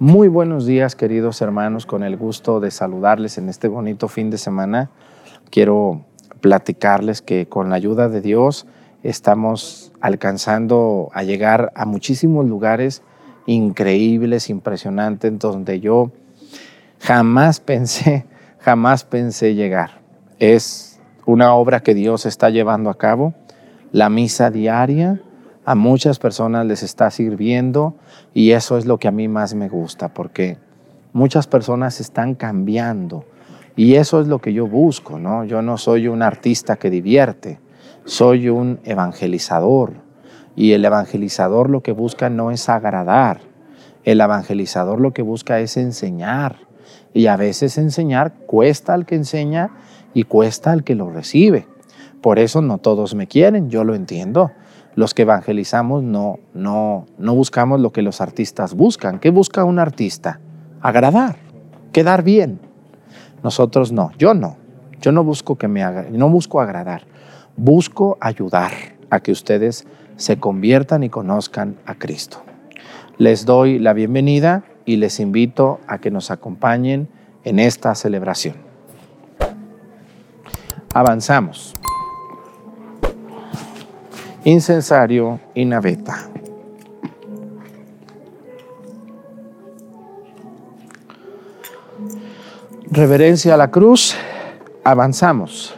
Muy buenos días, queridos hermanos, con el gusto de saludarles en este bonito fin de semana. Quiero platicarles que con la ayuda de Dios estamos alcanzando a llegar a muchísimos lugares increíbles, impresionantes, donde yo jamás pensé, jamás pensé llegar. Es una obra que Dios está llevando a cabo, la misa diaria, a muchas personas les está sirviendo y eso es lo que a mí más me gusta porque muchas personas están cambiando y eso es lo que yo busco, ¿no? Yo no soy un artista que divierte, soy un evangelizador y el evangelizador lo que busca no es agradar, el evangelizador lo que busca es enseñar y a veces enseñar cuesta al que enseña y cuesta al que lo recibe. Por eso no todos me quieren, yo lo entiendo los que evangelizamos no, no, no buscamos lo que los artistas buscan. ¿Qué busca un artista? Agradar, quedar bien. Nosotros no, yo no. Yo no busco que me haga, no busco agradar. Busco ayudar a que ustedes se conviertan y conozcan a Cristo. Les doy la bienvenida y les invito a que nos acompañen en esta celebración. Avanzamos incensario y naveta. Reverencia a la cruz, avanzamos.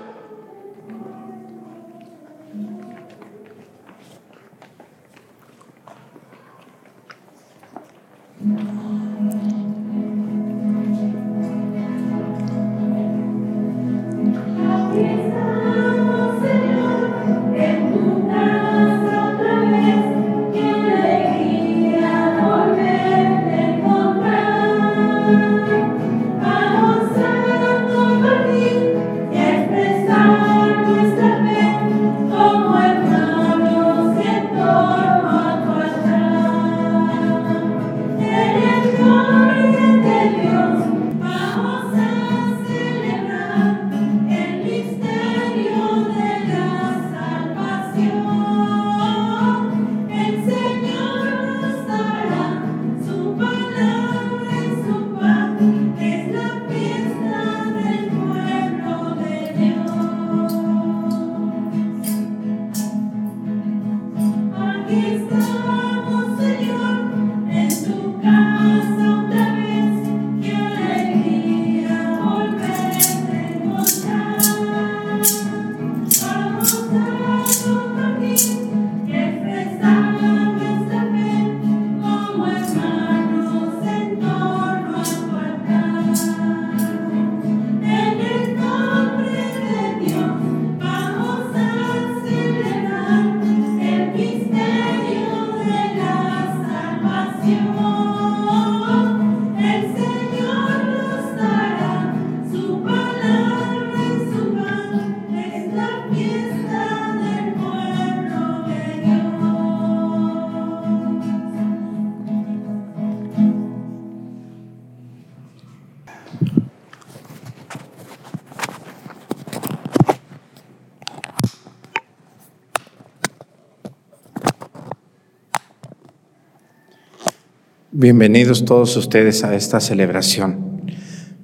Bienvenidos todos ustedes a esta celebración.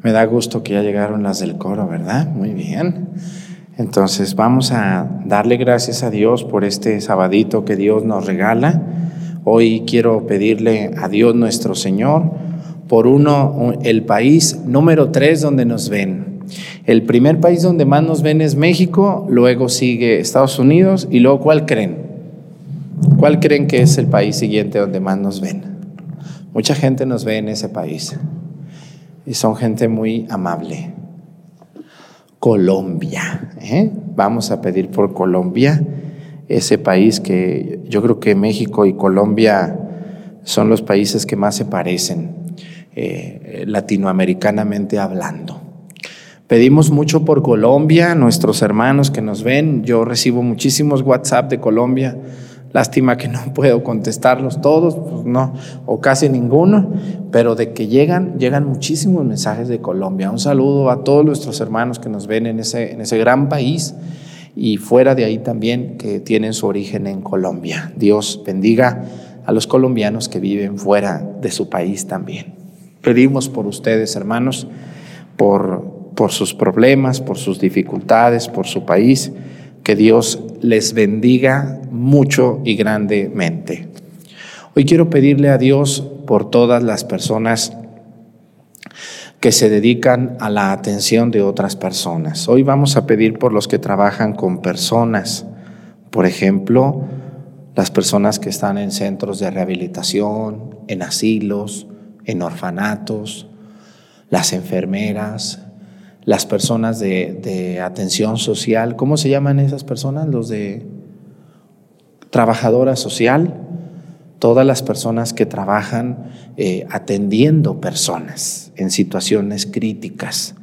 Me da gusto que ya llegaron las del coro, ¿verdad? Muy bien. Entonces vamos a darle gracias a Dios por este sabadito que Dios nos regala. Hoy quiero pedirle a Dios nuestro Señor por uno, el país número tres donde nos ven. El primer país donde más nos ven es México, luego sigue Estados Unidos y luego ¿cuál creen? ¿Cuál creen que es el país siguiente donde más nos ven? Mucha gente nos ve en ese país y son gente muy amable. Colombia, ¿eh? vamos a pedir por Colombia, ese país que yo creo que México y Colombia son los países que más se parecen, eh, latinoamericanamente hablando. Pedimos mucho por Colombia, nuestros hermanos que nos ven, yo recibo muchísimos WhatsApp de Colombia Lástima que no puedo contestarlos todos, pues no, o casi ninguno, pero de que llegan, llegan muchísimos mensajes de Colombia. Un saludo a todos nuestros hermanos que nos ven en ese, en ese gran país y fuera de ahí también que tienen su origen en Colombia. Dios bendiga a los colombianos que viven fuera de su país también. Pedimos por ustedes, hermanos, por, por sus problemas, por sus dificultades, por su país, que Dios les bendiga mucho y grandemente. Hoy quiero pedirle a Dios por todas las personas que se dedican a la atención de otras personas. Hoy vamos a pedir por los que trabajan con personas, por ejemplo, las personas que están en centros de rehabilitación, en asilos, en orfanatos, las enfermeras, las personas de, atención social, ¿cómo se llaman esas personas? Los de trabajadora social, todas las personas que trabajan eh, atendiendo personas en situaciones críticas,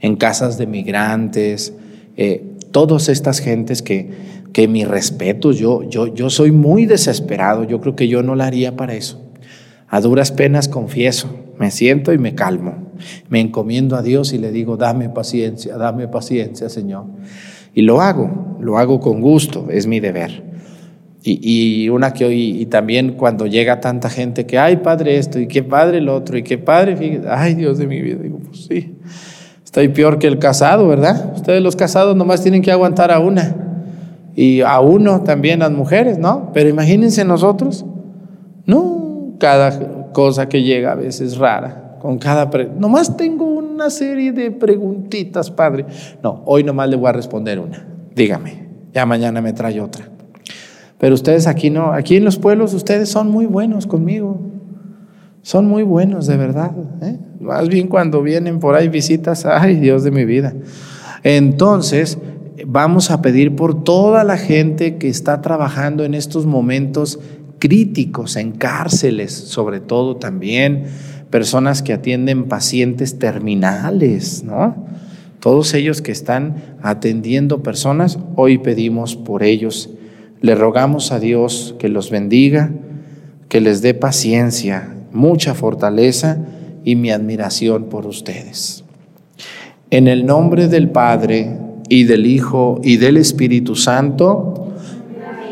en casas de migrantes, eh, todas estas gentes que, que mi respeto, yo, yo, yo soy muy desesperado, yo creo que yo no la haría para eso. A duras penas confieso, me siento y me calmo, me encomiendo a Dios y le digo, dame paciencia, dame paciencia, Señor. Y lo hago, lo hago con gusto, es mi deber. Y, una que hoy, y también cuando llega tanta gente que, ay, padre esto, y qué padre el otro, y qué padre, fíjate, ay, Dios de mi vida, digo, pues sí, estoy peor que el casado, ¿verdad? Ustedes los casados nomás tienen que aguantar a una, y a uno también las mujeres, ¿no? Pero imagínense nosotros, no, cada cosa que llega a veces rara, con cada, nomás tengo una serie de preguntitas, padre. No, hoy nomás le voy a responder una, dígame, ya mañana me trae otra. Pero ustedes aquí no, aquí en los pueblos ustedes son muy buenos conmigo. Son muy buenos, de verdad. ¿eh? Más bien cuando vienen por ahí visitas, ay Dios de mi vida. Entonces, vamos a pedir por toda la gente que está trabajando en estos momentos críticos, en cárceles, sobre todo también, personas que atienden pacientes terminales, ¿no? Todos ellos que están atendiendo personas, hoy pedimos por ellos le rogamos a Dios que los bendiga, que les dé paciencia, mucha fortaleza y mi admiración por ustedes. En el nombre del Padre y del Hijo y del Espíritu Santo,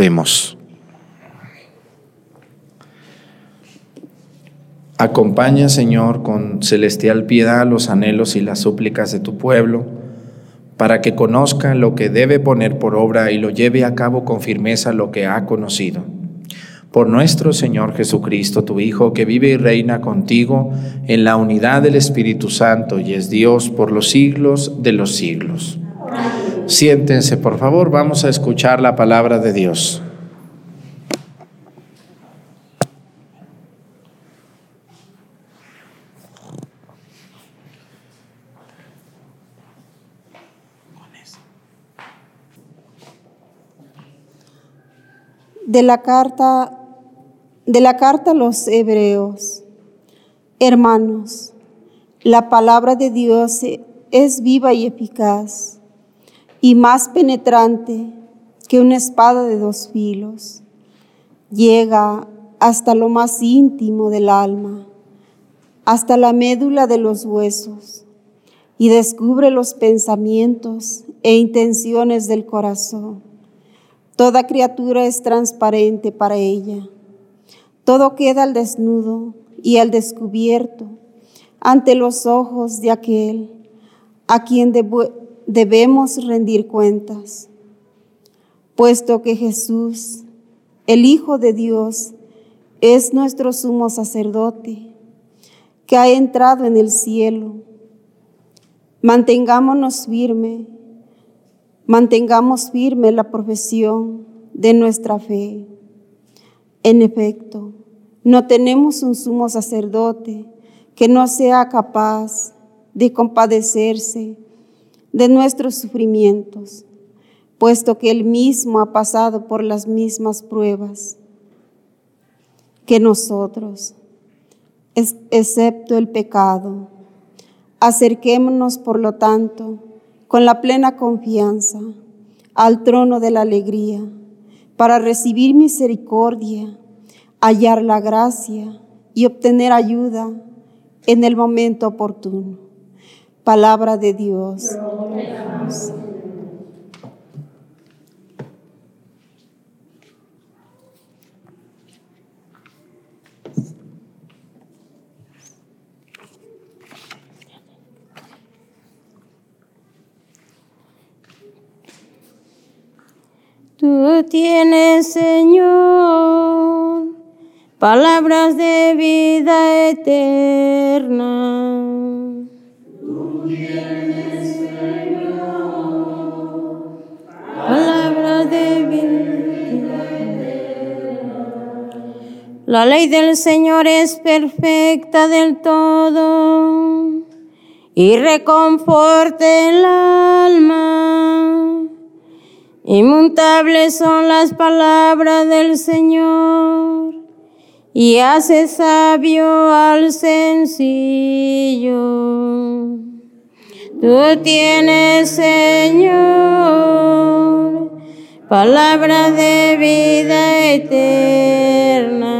Oremos. Acompaña, Señor, con celestial piedad los anhelos y las súplicas de tu pueblo, para que conozca lo que debe poner por obra y lo lleve a cabo con firmeza lo que ha conocido. por nuestro Señor Jesucristo, tu Hijo, que vive y reina contigo en la unidad del Espíritu Santo y es Dios por los siglos de los siglos. Siéntense, por favor, vamos a escuchar la palabra de Dios. de la carta de la carta a los hebreos. Hermanos, la palabra de Dios es viva y eficaz y más penetrante que una espada de dos filos. Llega hasta lo más íntimo del alma, hasta la médula de los huesos y descubre los pensamientos e intenciones del corazón. Toda criatura es transparente para ella. Todo queda al desnudo y al descubierto ante los ojos de aquel a quien debemos rendir cuentas. Puesto que Jesús, el Hijo de Dios, es nuestro sumo sacerdote, que ha entrado en el cielo, mantengámonos firme Mantengamos firme la profesión de nuestra fe. En efecto, no tenemos un sumo sacerdote que no sea capaz de compadecerse de nuestros sufrimientos, puesto que Él mismo ha pasado por las mismas pruebas que nosotros, excepto el pecado. Acerquémonos, por lo tanto, con la plena confianza al trono de la alegría para recibir misericordia, hallar la gracia y obtener ayuda en el momento oportuno. Palabra de Dios. Tú tienes, Señor, palabras de vida eterna. La ley del Señor es perfecta del todo y reconforta el alma. Inmutables son las palabras del Señor y hace sabio al sencillo. Tú tienes, Señor, palabra de vida eterna.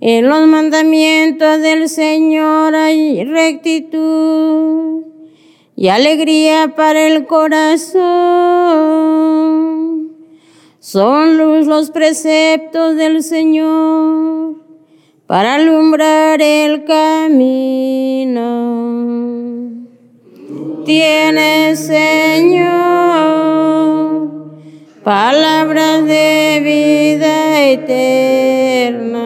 En los mandamientos del Señor hay rectitud y alegría para el corazón. Son luz los preceptos del Señor para alumbrar el camino. Tienes, Señor, palabras de vida eterna.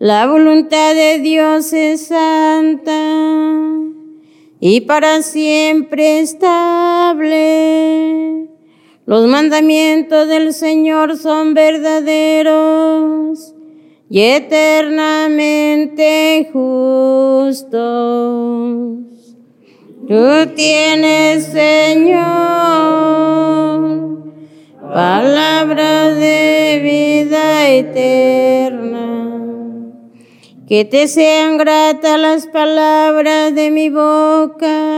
La voluntad de Dios es santa y para siempre estable. Los mandamientos del Señor son verdaderos y eternamente justos. Tú tienes, Señor, palabra de vida eterna. Que te sean gratas las palabras de mi boca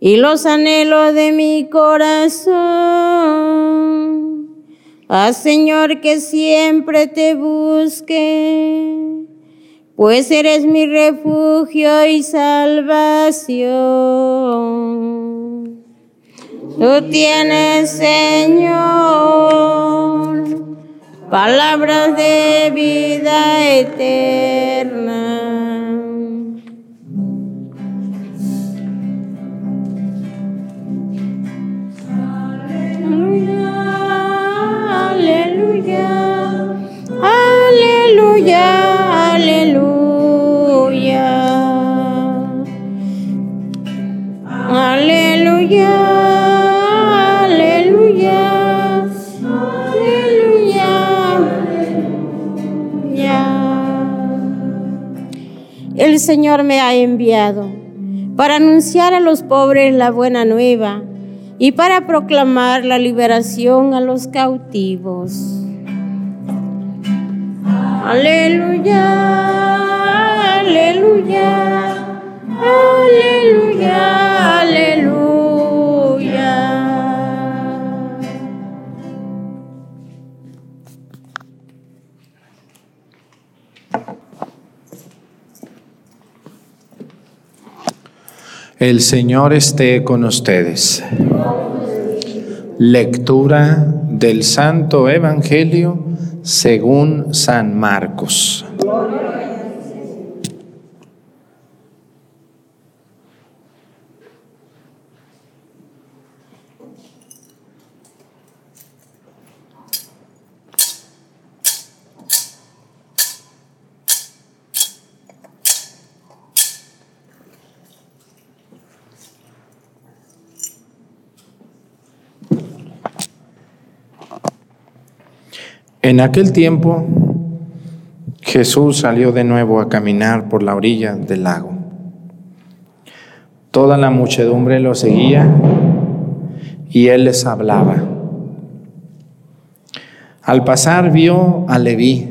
y los anhelos de mi corazón. Haz, Señor, que siempre te busque, pues eres mi refugio y salvación. Tú tienes, Señor, palabras de vida eterna. Aleluya, aleluya, aleluya. Aleluya. Aleluya. Aleluya. Aleluya. El Señor me ha enviado para anunciar a los pobres la buena nueva y para proclamar la liberación a los cautivos Aleluya, aleluya, aleluya, aleluya. El Señor esté con ustedes. Lectura del Santo Evangelio según San Marcos. En aquel tiempo Jesús salió de nuevo a caminar por la orilla del lago. Toda la muchedumbre lo seguía y él les hablaba. Al pasar vio a Leví,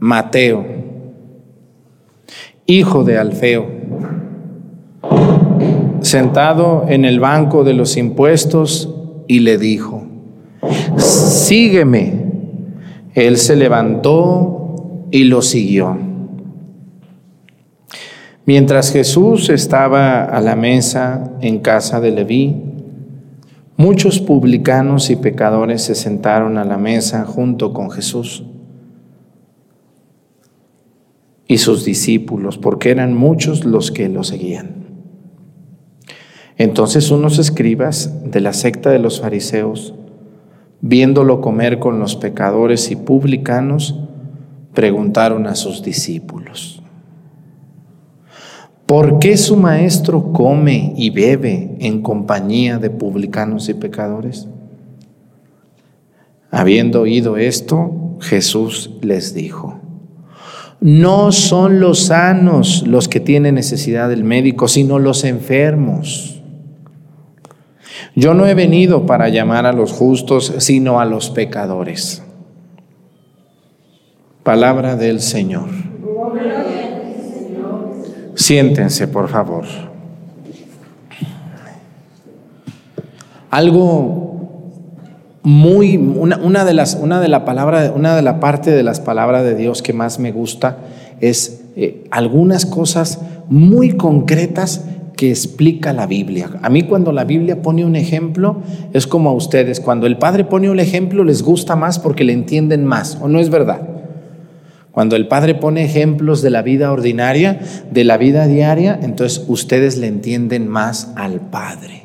Mateo, hijo de Alfeo, sentado en el banco de los impuestos y le dijo, sígueme. Él se levantó y lo siguió. Mientras Jesús estaba a la mesa en casa de Leví, muchos publicanos y pecadores se sentaron a la mesa junto con Jesús y sus discípulos, porque eran muchos los que lo seguían. Entonces unos escribas de la secta de los fariseos, viéndolo comer con los pecadores y publicanos, preguntaron a sus discípulos, ¿por qué su maestro come y bebe en compañía de publicanos y pecadores? Habiendo oído esto, Jesús les dijo, no son los sanos los que tienen necesidad del médico, sino los enfermos. Yo no he venido para llamar a los justos, sino a los pecadores. Palabra del Señor. Siéntense, por favor. Algo muy, una, de las, una de la palabra, una de la parte de las palabras de Dios que más me gusta es eh, algunas cosas muy concretas que explica la Biblia. A mí cuando la Biblia pone un ejemplo, es como a ustedes, cuando el Padre pone un ejemplo les gusta más porque le entienden más, ¿o no es verdad? Cuando el Padre pone ejemplos de la vida ordinaria, de la vida diaria, entonces ustedes le entienden más al Padre.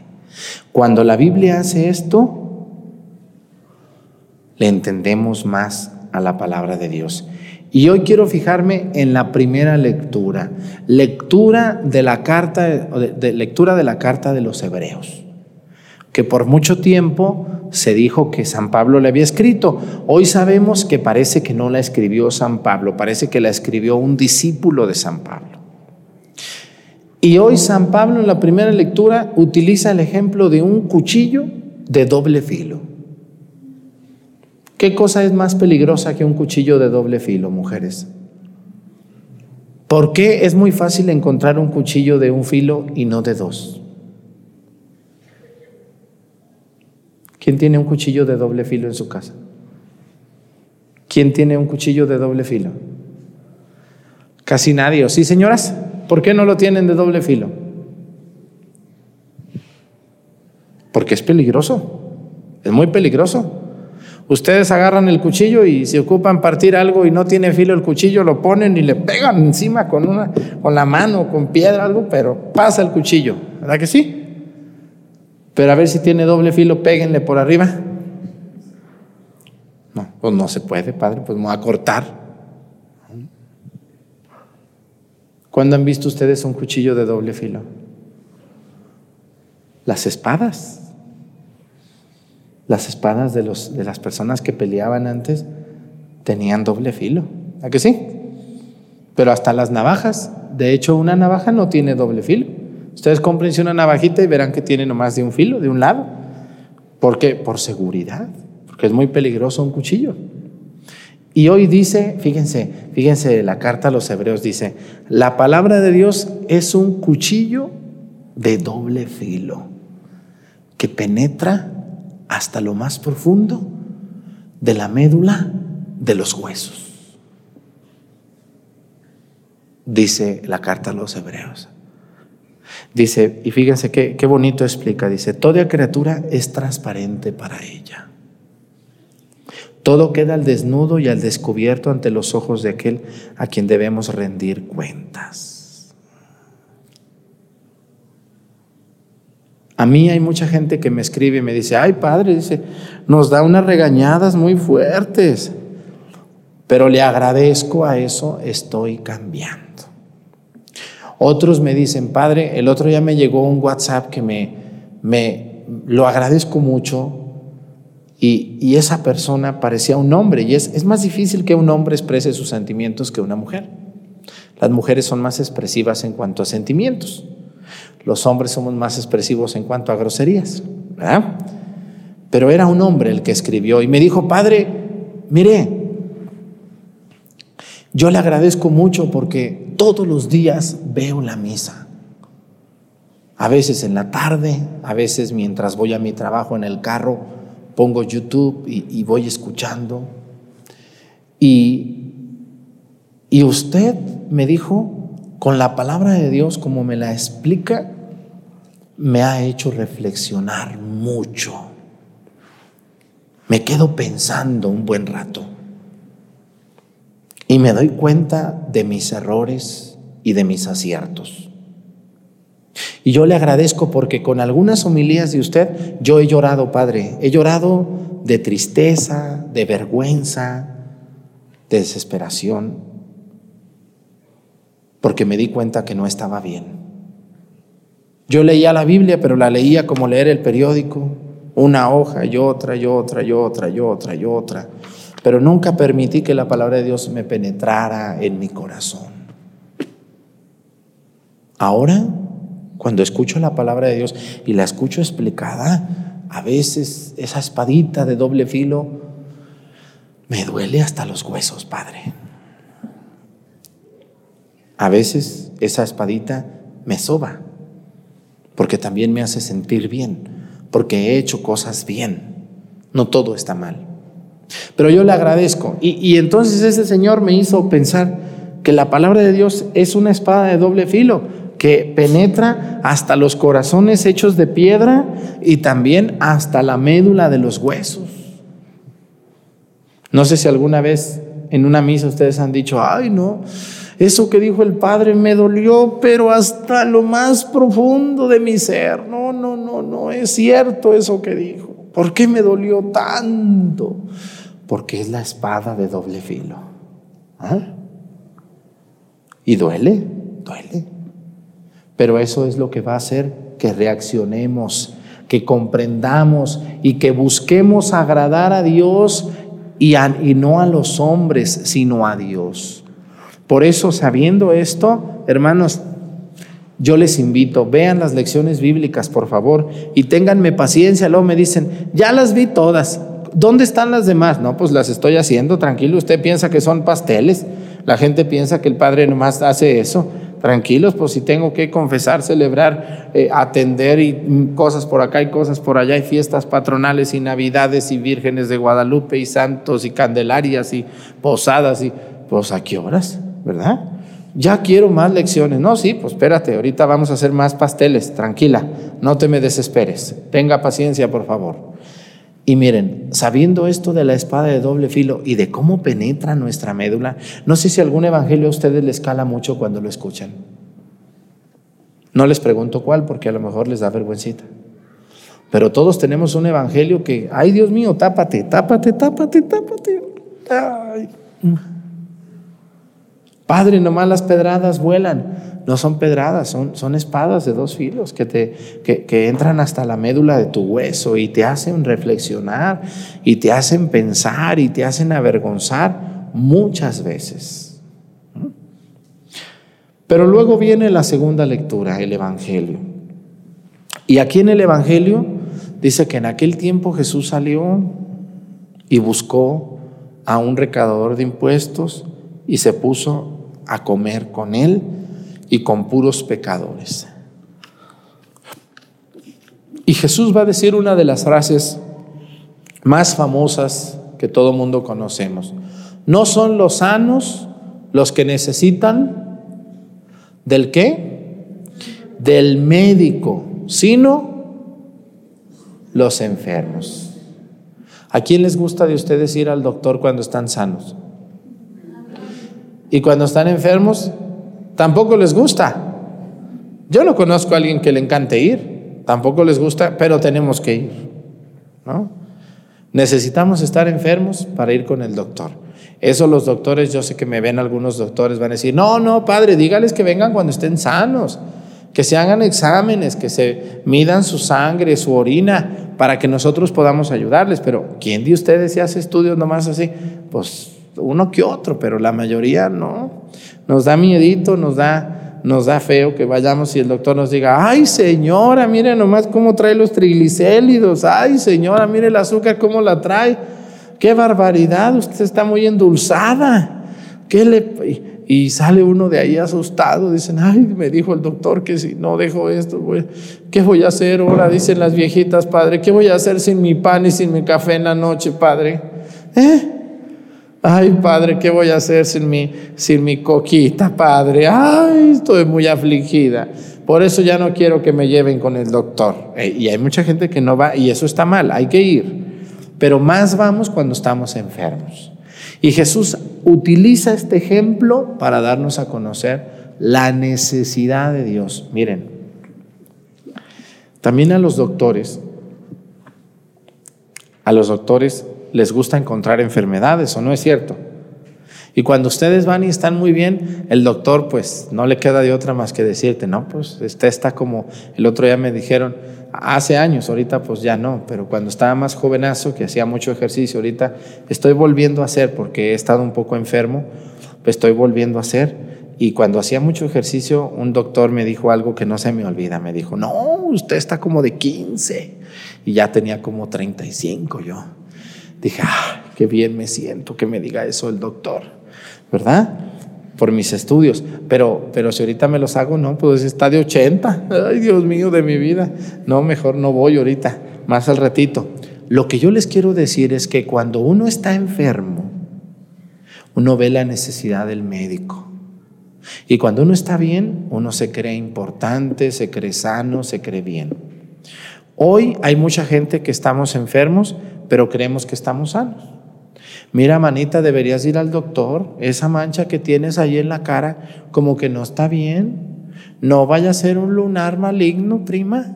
Cuando la Biblia hace esto, le entendemos más a la palabra de Dios. Y hoy quiero fijarme en la primera lectura, lectura de la carta de, lectura de la carta de los Hebreos, que por mucho tiempo se dijo que San Pablo le había escrito. Hoy sabemos que parece que no la escribió San Pablo, parece que la escribió un discípulo de San Pablo. Y hoy San Pablo en la primera lectura utiliza el ejemplo de un cuchillo de doble filo. ¿Qué cosa es más peligrosa que un cuchillo de doble filo, mujeres? ¿Por qué es muy fácil encontrar un cuchillo de un filo y no de dos? ¿Quién tiene un cuchillo de doble filo en su casa? ¿Quién tiene un cuchillo de doble filo? Casi nadie. sí, señoras? ¿Por qué no lo tienen de doble filo? Porque es peligroso. Es muy peligroso. Ustedes agarran el cuchillo y se ocupan partir algo y no tiene filo el cuchillo, lo ponen y le pegan encima con, una, con la mano, con piedra, algo, pero pasa el cuchillo, ¿verdad que sí? Pero a ver si tiene doble filo, péguenle por arriba. No, pues no se puede, padre, pues voy a cortar. ¿Cuándo han visto ustedes un cuchillo de doble filo? Las espadas. Las espadas de, los, de las personas que peleaban antes tenían doble filo. ¿A que sí? Pero hasta las navajas, de hecho una navaja no tiene doble filo. Ustedes cómprense una navajita y verán que tiene nomás de un filo, de un lado. ¿Por qué? Por seguridad, porque es muy peligroso un cuchillo. Y hoy dice, fíjense, fíjense, la carta a los hebreos dice, la palabra de Dios es un cuchillo de doble filo que penetra hasta lo más profundo de la médula de los huesos. Dice la carta a los hebreos. Dice, y fíjense qué, qué bonito explica, dice, toda criatura es transparente para ella. Todo queda al desnudo y al descubierto ante los ojos de aquel a quien debemos rendir cuentas. A mí hay mucha gente que me escribe y me dice, ay padre, dice, nos da unas regañadas muy fuertes, pero le agradezco a eso, estoy cambiando. Otros me dicen, padre, el otro día me llegó un WhatsApp que me, me lo agradezco mucho y, esa persona parecía un hombre y es, es más difícil que un hombre exprese sus sentimientos que una mujer. Las mujeres son más expresivas en cuanto a sentimientos. Los hombres somos más expresivos en cuanto a groserías. Pero era un hombre el que escribió y me dijo, padre, mire, yo le agradezco mucho porque todos los días veo la misa. A veces en la tarde, a veces mientras voy a mi trabajo en el carro, pongo YouTube y, voy escuchando. Y, y usted me dijo, con la palabra de Dios, como me la explica, me ha hecho reflexionar mucho. Me quedo pensando un buen rato. Y me doy cuenta de mis errores y de mis aciertos. Y yo le agradezco porque con algunas homilías de usted yo he llorado, Padre. He llorado de tristeza, de vergüenza, de desesperación, porque me di cuenta que no estaba bien. Yo leía la Biblia, pero la leía como leer el periódico, una hoja y otra y otra y otra y otra y otra pero nunca permití que la palabra de Dios me penetrara en mi corazón. Ahora, cuando escucho la palabra de Dios y la escucho explicada, a veces esa espadita de doble filo me duele hasta los huesos, Padre. A veces esa espadita me soba, porque también me hace sentir bien, porque he hecho cosas bien. No todo está mal. Pero yo le agradezco. Y, entonces ese Señor me hizo pensar que la palabra de Dios es una espada de doble filo que penetra hasta los corazones hechos de piedra y también hasta la médula de los huesos. No sé si alguna vez en una misa ustedes han dicho, ay no, eso que dijo el Padre me dolió, pero hasta lo más profundo de mi ser. No, no, no, no, es cierto eso que dijo. ¿Por qué me dolió tanto? porque es la espada de doble filo. ¿Ah? Y duele, duele. Pero eso es lo que va a hacer que reaccionemos, que comprendamos y que busquemos agradar a Dios y, y no a los hombres, sino a Dios. Por eso, sabiendo esto, hermanos, yo les invito, vean las lecciones bíblicas, por favor, y ténganme paciencia. Luego me dicen, ya las vi todas. ¿Dónde están las demás? No, pues las estoy haciendo, tranquilo. Usted piensa que son pasteles. La gente piensa que el Padre nomás hace eso. Tranquilos, pues si tengo que confesar, celebrar, eh, atender y cosas por acá y cosas por allá, y fiestas patronales y navidades y vírgenes de Guadalupe y santos y candelarias y posadas y pues a qué horas, ¿verdad? Ya quiero más lecciones. No, sí, pues espérate, ahorita vamos a hacer más pasteles, tranquila, no te me desesperes. Tenga paciencia, por favor. Y miren, sabiendo esto de la espada de doble filo y de cómo penetra nuestra médula, no sé si algún evangelio a ustedes les cala mucho cuando lo escuchan. No les pregunto cuál porque a lo mejor les da vergüencita. Pero todos tenemos un evangelio que, ay Dios mío, tápate, tápate, tápate, tápate. Ay. Padre, nomás las pedradas vuelan no son pedradas, son, son espadas de dos filos que, te, que, entran hasta la médula de tu hueso y te hacen reflexionar y te hacen pensar y te hacen avergonzar muchas veces. Pero luego viene la segunda lectura, el Evangelio. Y aquí en el Evangelio dice que en aquel tiempo Jesús salió y buscó a un recaudador de impuestos y se puso a comer con él y con puros pecadores. Y Jesús va a decir una de las frases más famosas que todo mundo conocemos. No son los sanos los que necesitan del qué? Del médico, sino los enfermos. ¿A quién les gusta de ustedes ir al doctor cuando están sanos? Y cuando están enfermos, tampoco les gusta. Yo no conozco a alguien que le encante ir, tampoco les gusta, pero tenemos que ir. ¿no? Necesitamos estar enfermos para ir con el doctor. Eso los doctores, yo sé que me ven algunos doctores, van a decir, no, no, padre, dígales que vengan cuando estén sanos, que se hagan exámenes, que se midan su sangre, su orina, para que nosotros podamos ayudarles. Pero ¿quién de ustedes se hace estudios nomás así? Pues uno que otro, pero la mayoría no. Nos da miedito, nos da nos da feo que vayamos y el doctor nos diga, ay señora, mire nomás cómo trae los triglicéridos, ay señora, mire el azúcar cómo la trae, qué barbaridad, usted está muy endulzada. ¿Qué le... Y sale uno de ahí asustado, dicen, ay, me dijo el doctor que si no dejo esto, ¿qué voy a hacer ahora? Dicen las viejitas, padre, ¿qué voy a hacer sin mi pan y sin mi café en la noche, padre? ¿Eh? Ay, padre, ¿qué voy a hacer sin mi, sin mi coquita, padre? Ay, estoy muy afligida. Por eso ya no quiero que me lleven con el doctor. Eh, y hay mucha gente que no va, y eso está mal, hay que ir. Pero más vamos cuando estamos enfermos. Y Jesús utiliza este ejemplo para darnos a conocer la necesidad de Dios. Miren, también a los doctores, a los doctores les gusta encontrar enfermedades, ¿o no es cierto? Y cuando ustedes van y están muy bien, el doctor pues no le queda de otra más que decirte, no, pues este está como, el otro día me dijeron, hace años, ahorita pues ya no, pero cuando estaba más jovenazo, que hacía mucho ejercicio, ahorita estoy volviendo a hacer porque he estado un poco enfermo, estoy volviendo a hacer. Y cuando hacía mucho ejercicio, un doctor me dijo algo que no se me olvida, me dijo, no, usted está como de 15 y ya tenía como 35 yo. Dije, ah, qué bien me siento que me diga eso el doctor, ¿verdad? Por mis estudios. Pero, pero si ahorita me los hago, no, pues está de 80. Ay, Dios mío de mi vida. No, mejor no voy ahorita, más al ratito. Lo que yo les quiero decir es que cuando uno está enfermo, uno ve la necesidad del médico. Y cuando uno está bien, uno se cree importante, se cree sano, se cree bien. Hoy hay mucha gente que estamos enfermos pero creemos que estamos sanos. Mira, manita, deberías ir al doctor. Esa mancha que tienes ahí en la cara, como que no está bien. No vaya a ser un lunar maligno, prima.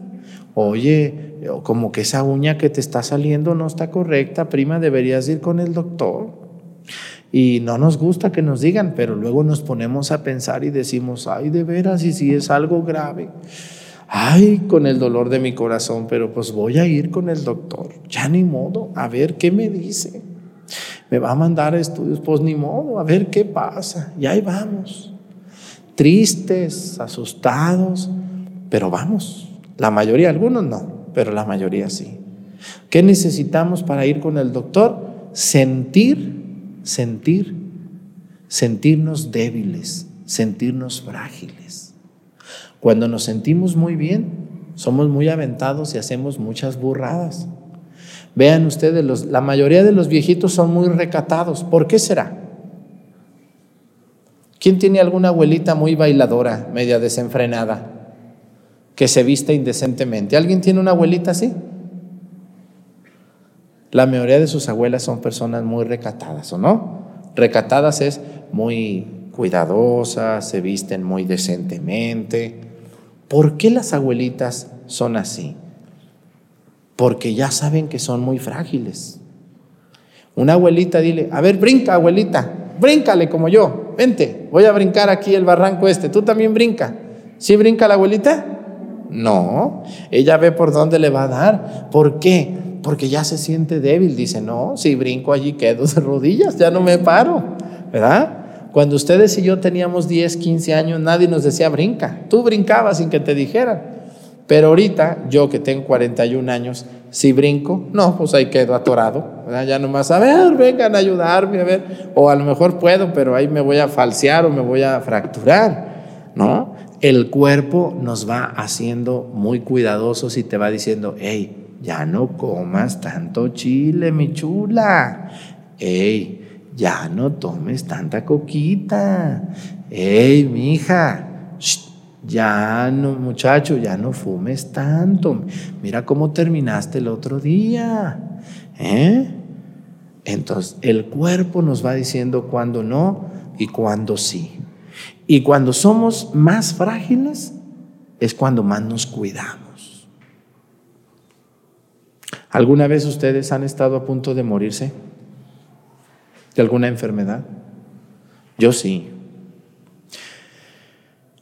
Oye, como que esa uña que te está saliendo no está correcta, prima, deberías ir con el doctor. Y no nos gusta que nos digan, pero luego nos ponemos a pensar y decimos, ay, de veras, y si es algo grave ay, con el dolor de mi corazón, pero pues voy a ir con el doctor, ya ni modo, a ver qué me dice. Me va a mandar a estudios, pues ni modo, a ver qué pasa. Y ahí vamos, tristes, asustados, pero vamos. La mayoría, algunos no, pero la mayoría sí. ¿Qué necesitamos para ir con el doctor? Sentir, sentir, sentirnos débiles, sentirnos frágiles. Cuando nos sentimos muy bien, somos muy aventados y hacemos muchas burradas. Vean ustedes, la mayoría de los viejitos son muy recatados. ¿Por qué será? ¿Quién tiene alguna abuelita muy bailadora, media desenfrenada, que se viste indecentemente? ¿Alguien tiene una abuelita así? La mayoría de sus abuelas son personas muy recatadas, ¿o no? Recatadas es muy cuidadosas, se visten muy decentemente, ¿Por qué las abuelitas son así? Porque ya saben que son muy frágiles. Una abuelita dile, a ver, brinca, abuelita, bríncale como yo, vente, voy a brincar aquí el barranco este, tú también brinca. ¿Sí brinca la abuelita? No, ella ve por dónde le va a dar. ¿Por qué? Porque ya se siente débil. Dice, no, si brinco allí quedo de rodillas, ya no me paro, ¿verdad? Cuando ustedes y yo teníamos 10, 15 años, nadie nos decía brinca. Tú brincabas sin que te dijeran. Pero ahorita, yo que tengo 41 años, si brinco, no, pues ahí quedo atorado. Ya nomás, a ver, vengan a ayudarme, a ver. O a lo mejor puedo, pero ahí me voy a falsear o me voy a fracturar, ¿no? El cuerpo nos va haciendo muy cuidadosos y te va diciendo, hey, ya no comas tanto chile, mi chula. Hey, ya no tomes tanta coquita. Hey, mi hija, ya no, muchacho, ya no fumes tanto. Mira cómo terminaste el otro día. ¿Eh? Entonces, el cuerpo nos va diciendo cuándo no y cuándo sí. Y cuando somos más frágiles es cuando más nos cuidamos. ¿Alguna vez ustedes han estado a punto de morirse de alguna enfermedad? Yo sí.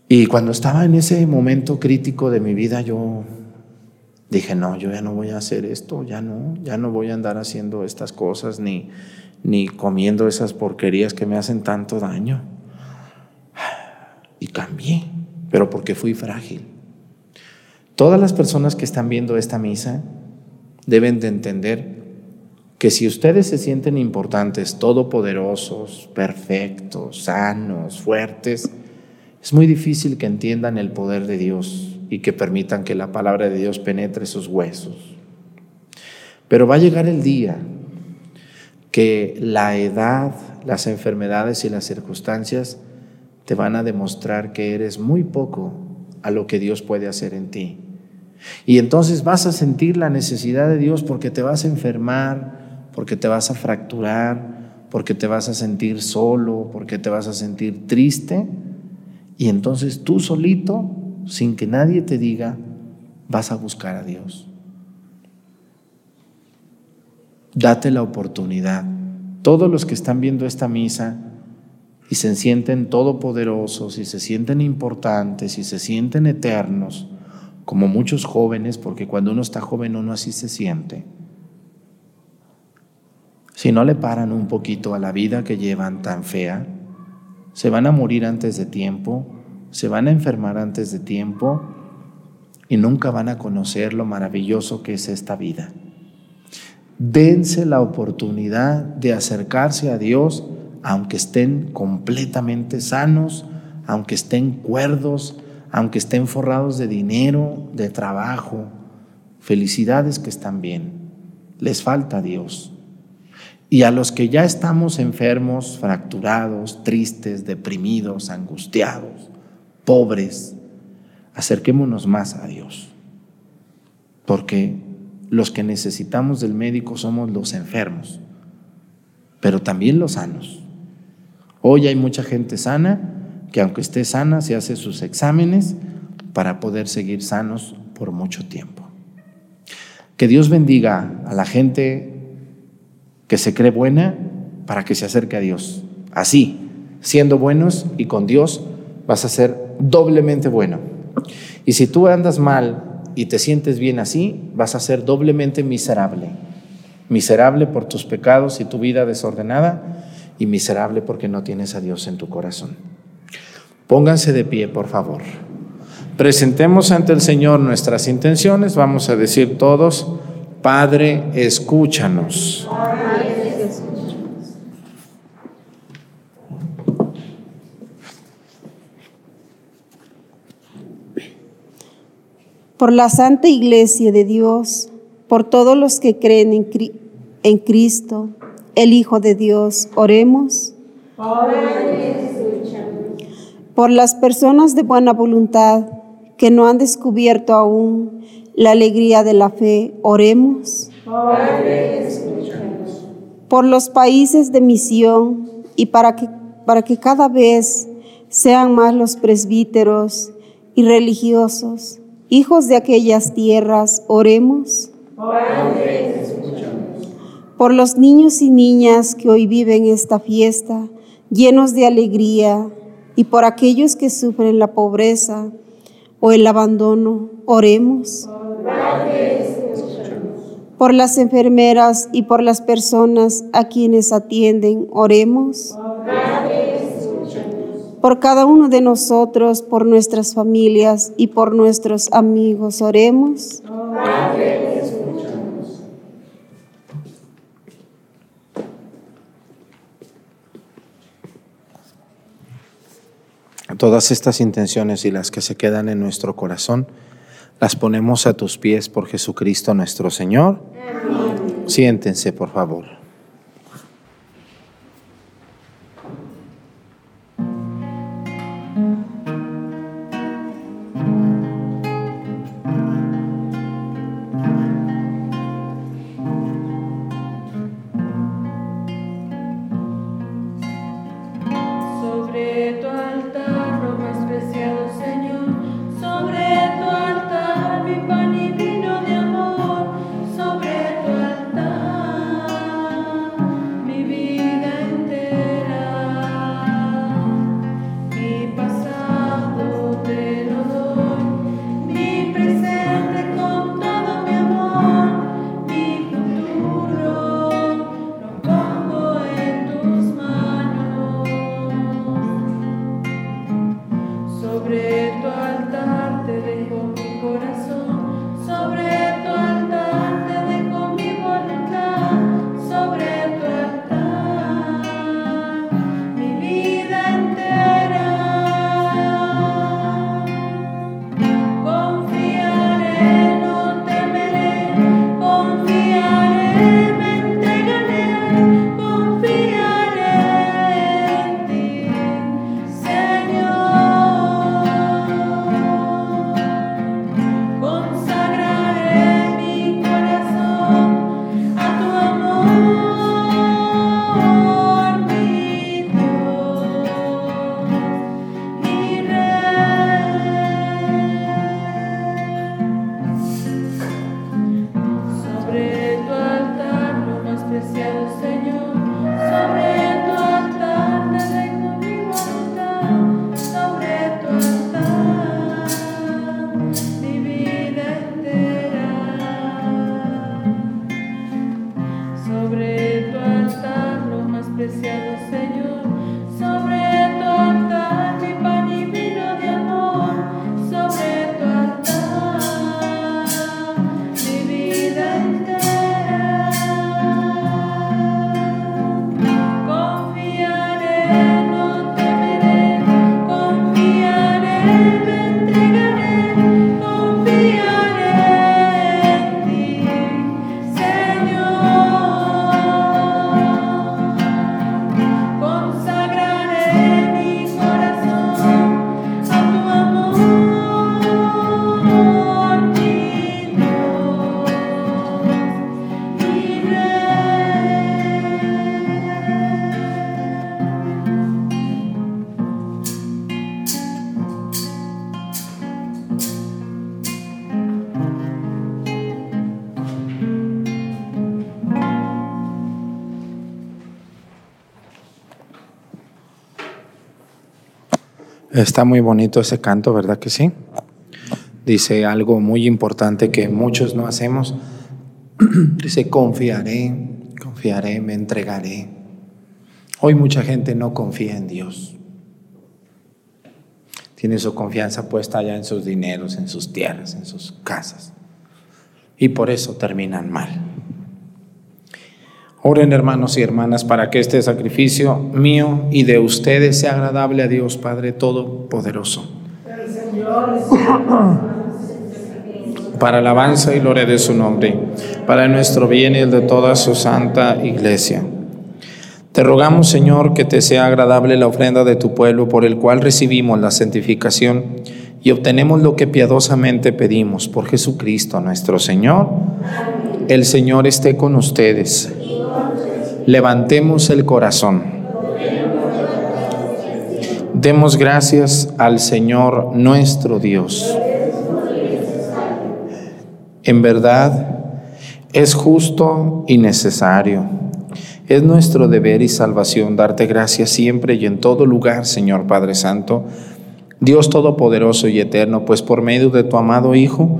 Y cuando estaba en ese momento crítico de mi vida, yo dije, no, yo ya no voy a hacer esto, ya no, ya no voy a andar haciendo estas cosas ni, ni comiendo esas porquerías que me hacen tanto daño. Y cambié, pero porque fui frágil. Todas las personas que están viendo esta misa deben de entender que si ustedes se sienten importantes, todopoderosos, perfectos, sanos, fuertes, es muy difícil que entiendan el poder de Dios y que permitan que la palabra de Dios penetre sus huesos. Pero va a llegar el día que la edad, las enfermedades y las circunstancias te van a demostrar que eres muy poco a lo que Dios puede hacer en ti. Y entonces vas a sentir la necesidad de Dios porque te vas a enfermar, porque te vas a fracturar, porque te vas a sentir solo, porque te vas a sentir triste y entonces tú solito, sin que nadie te diga, vas a buscar a Dios. Date la oportunidad. Todos los que están viendo esta misa y se sienten todopoderosos y se sienten importantes y se sienten eternos, como muchos jóvenes, porque cuando uno está joven uno así se siente. Si no le paran un poquito a la vida que llevan tan fea, se van a morir antes de tiempo, se van a enfermar antes de tiempo y nunca van a conocer lo maravilloso que es esta vida. Dense la oportunidad de acercarse a Dios aunque estén completamente sanos, aunque estén cuerdos, aunque estén forrados de dinero, de trabajo. Felicidades que están bien. Les falta Dios. Y a los que ya estamos enfermos, fracturados, tristes, deprimidos, angustiados, pobres, acerquémonos más a Dios. Porque los que necesitamos del médico somos los enfermos, pero también los sanos. Hoy hay mucha gente sana que aunque esté sana se hace sus exámenes para poder seguir sanos por mucho tiempo. Que Dios bendiga a la gente que se cree buena para que se acerque a Dios. Así, siendo buenos y con Dios, vas a ser doblemente bueno. Y si tú andas mal y te sientes bien así, vas a ser doblemente miserable. Miserable por tus pecados y tu vida desordenada y miserable porque no tienes a Dios en tu corazón. Pónganse de pie, por favor. Presentemos ante el Señor nuestras intenciones. Vamos a decir todos, Padre, escúchanos. Por la Santa Iglesia de Dios, por todos los que creen en, Cristo, el Hijo de Dios, oremos. Por las personas de buena voluntad que no han descubierto aún la alegría de la fe, oremos. Por los países de misión y para que, para que cada vez sean más los presbíteros y religiosos, hijos de aquellas tierras, oremos. Por los niños y niñas que hoy viven esta fiesta, llenos de alegría, y por aquellos que sufren la pobreza o el abandono, oremos por las enfermeras y por las personas a quienes atienden, oremos. por cada uno de nosotros, por nuestras familias y por nuestros amigos. Oremos. Todas estas intenciones y las que se quedan en nuestro corazón, las ponemos a tus pies por Jesucristo nuestro Señor. Siéntense, por favor. Está muy bonito ese canto, ¿verdad que sí? Dice algo muy importante que muchos no hacemos. Dice, confiaré, confiaré, me entregaré. Hoy mucha gente no confía en Dios. Tiene su confianza puesta allá en sus dineros, en sus tierras, en sus casas. Y por eso terminan mal. Oren hermanos y hermanas para que este sacrificio mío y de ustedes sea agradable a Dios Padre Todopoderoso. Para alabanza y gloria de su nombre, para nuestro bien y el de toda su santa iglesia. Te rogamos, Señor, que te sea agradable la ofrenda de tu pueblo por el cual recibimos la santificación y obtenemos lo que piadosamente pedimos por Jesucristo nuestro Señor. El Señor esté con ustedes Levantemos el corazón. Demos gracias al Señor nuestro Dios. En verdad, es justo y necesario. Es nuestro deber y salvación darte gracias siempre y en todo lugar, Señor Padre Santo, Dios Todopoderoso y Eterno, pues por medio de tu amado Hijo,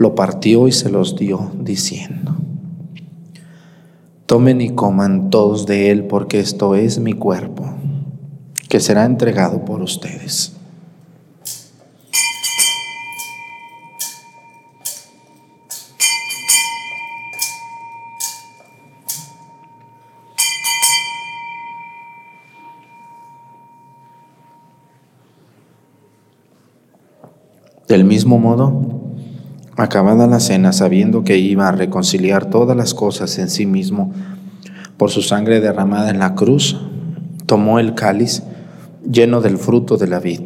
lo partió y se los dio, diciendo, Tomen y coman todos de él, porque esto es mi cuerpo, que será entregado por ustedes. Del mismo modo, Acabada la cena, sabiendo que iba a reconciliar todas las cosas en sí mismo por su sangre derramada en la cruz, tomó el cáliz lleno del fruto de la vid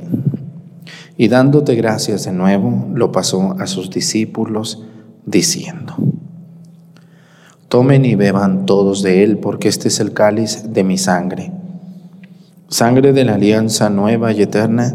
y dándote gracias de nuevo, lo pasó a sus discípulos diciendo, Tomen y beban todos de él, porque este es el cáliz de mi sangre, sangre de la alianza nueva y eterna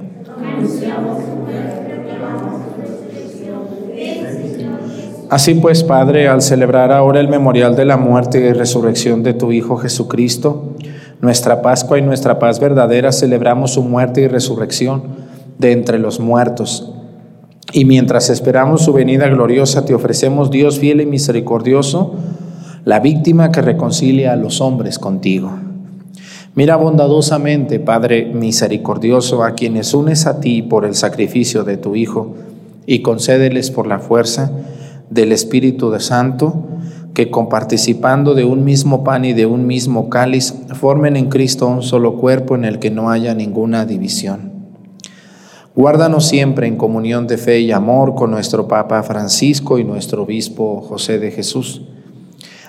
Así pues, Padre, al celebrar ahora el memorial de la muerte y resurrección de tu Hijo Jesucristo, nuestra Pascua y nuestra paz verdadera, celebramos su muerte y resurrección de entre los muertos. Y mientras esperamos su venida gloriosa, te ofrecemos, Dios fiel y misericordioso, la víctima que reconcilia a los hombres contigo. Mira bondadosamente, Padre misericordioso, a quienes unes a ti por el sacrificio de tu Hijo, y concédeles por la fuerza del Espíritu Santo, que comparticipando de un mismo pan y de un mismo cáliz, formen en Cristo un solo cuerpo en el que no haya ninguna división. Guárdanos siempre en comunión de fe y amor con nuestro Papa Francisco y nuestro Obispo José de Jesús.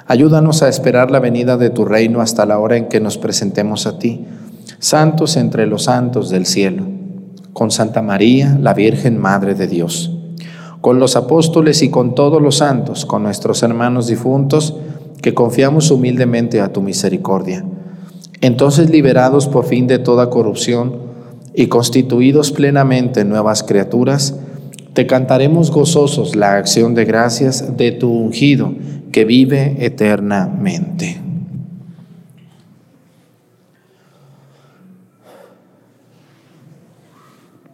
Ayúdanos a esperar la venida de tu reino hasta la hora en que nos presentemos a ti, santos entre los santos del cielo, con Santa María, la Virgen Madre de Dios con los apóstoles y con todos los santos, con nuestros hermanos difuntos, que confiamos humildemente a tu misericordia. Entonces, liberados por fin de toda corrupción y constituidos plenamente nuevas criaturas, te cantaremos gozosos la acción de gracias de tu ungido que vive eternamente.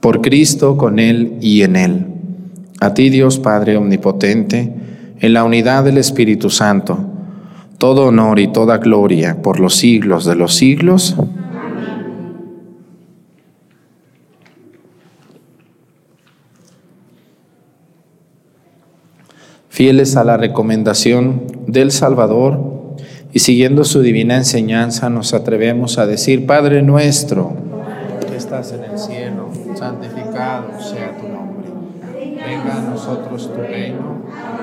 Por Cristo, con Él y en Él. A ti Dios Padre Omnipotente, en la unidad del Espíritu Santo, todo honor y toda gloria por los siglos de los siglos. Fieles a la recomendación del Salvador y siguiendo su divina enseñanza, nos atrevemos a decir, Padre nuestro, que estás en el cielo, santificado sea tu nombre. Venga a nosotros tu reino,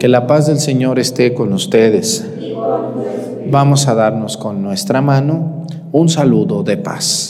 que la paz del Señor esté con ustedes. Vamos a darnos con nuestra mano un saludo de paz.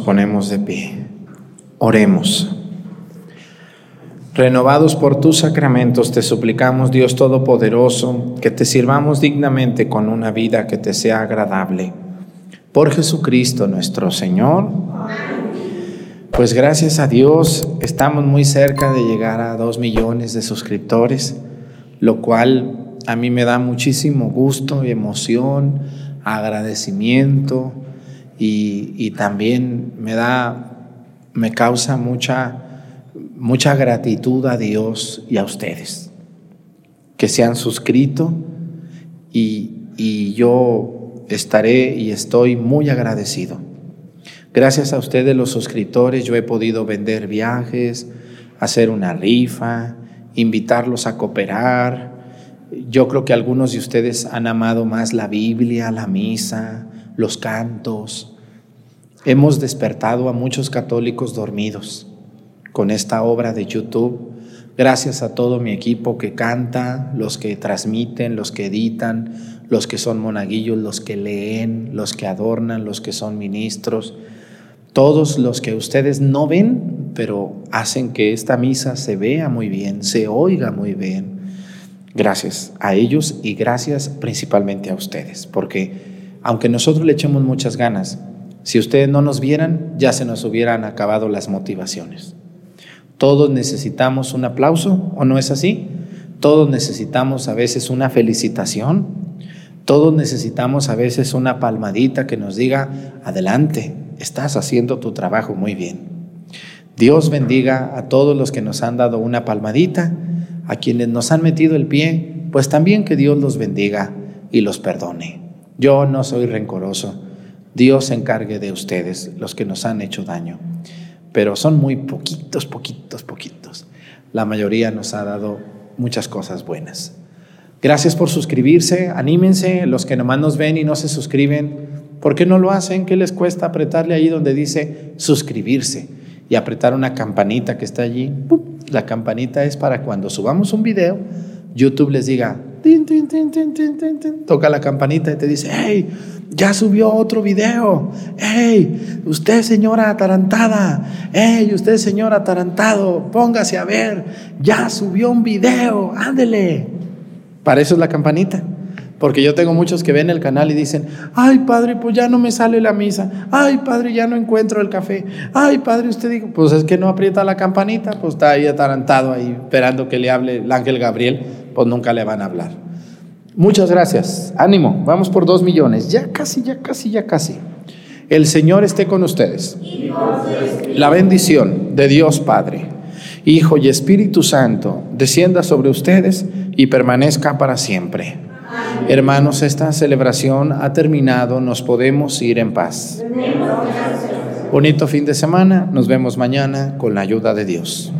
Ponemos de pie. Oremos. Renovados por tus sacramentos, te suplicamos, Dios Todopoderoso, que te sirvamos dignamente con una vida que te sea agradable. Por Jesucristo nuestro Señor. Pues gracias a Dios estamos muy cerca de llegar a dos millones de suscriptores, lo cual a mí me da muchísimo gusto, emoción, agradecimiento y, también me da, me causa mucha, mucha gratitud a Dios y a ustedes que se han suscrito y, y yo estaré y estoy muy agradecido. Gracias a ustedes los suscriptores yo he podido vender viajes, hacer una rifa, invitarlos a cooperar. Yo creo que algunos de ustedes han amado más la Biblia, la misa, los cantos. Hemos despertado a muchos católicos dormidos con esta obra de YouTube. Gracias a todo mi equipo que canta, los que transmiten, los que editan, los que son monaguillos, los que leen, los que adornan, los que son ministros, todos los que ustedes no ven, pero hacen que esta misa se vea muy bien, se oiga muy bien. Gracias a ellos y gracias principalmente a ustedes, porque aunque nosotros le echemos muchas ganas, si ustedes no nos vieran, ya se nos hubieran acabado las motivaciones. Todos necesitamos un aplauso, ¿o no es así? Todos necesitamos a veces una felicitación. Todos necesitamos a veces una palmadita que nos diga, adelante, estás haciendo tu trabajo muy bien. Dios bendiga a todos los que nos han dado una palmadita, a quienes nos han metido el pie, pues también que Dios los bendiga y los perdone. Yo no soy rencoroso. Dios se encargue de ustedes, los que nos han hecho daño. Pero son muy poquitos, poquitos, poquitos. La mayoría nos ha dado muchas cosas buenas. Gracias por suscribirse. Anímense, los que nomás nos ven y no se suscriben. ¿Por qué no lo hacen? ¿Qué les cuesta apretarle ahí donde dice suscribirse? Y apretar una campanita que está allí. La campanita es para cuando subamos un video, YouTube les diga, toca la campanita y te dice, hey, ya subió otro video. Hey, usted señora atarantada. Hey, usted señor atarantado, póngase a ver. Ya subió un video, ándele. Para eso es la campanita. Porque yo tengo muchos que ven el canal y dicen, ay padre, pues ya no me sale la misa, ay padre, ya no encuentro el café, ay padre, usted dijo, pues es que no aprieta la campanita, pues está ahí atarantado, ahí esperando que le hable el ángel Gabriel, pues nunca le van a hablar. Muchas gracias, ánimo, vamos por dos millones, ya casi, ya casi, ya casi. El Señor esté con ustedes. La bendición de Dios Padre, Hijo y Espíritu Santo descienda sobre ustedes y permanezca para siempre. Hermanos, esta celebración ha terminado, nos podemos ir en paz. Bonito fin de semana, nos vemos mañana con la ayuda de Dios.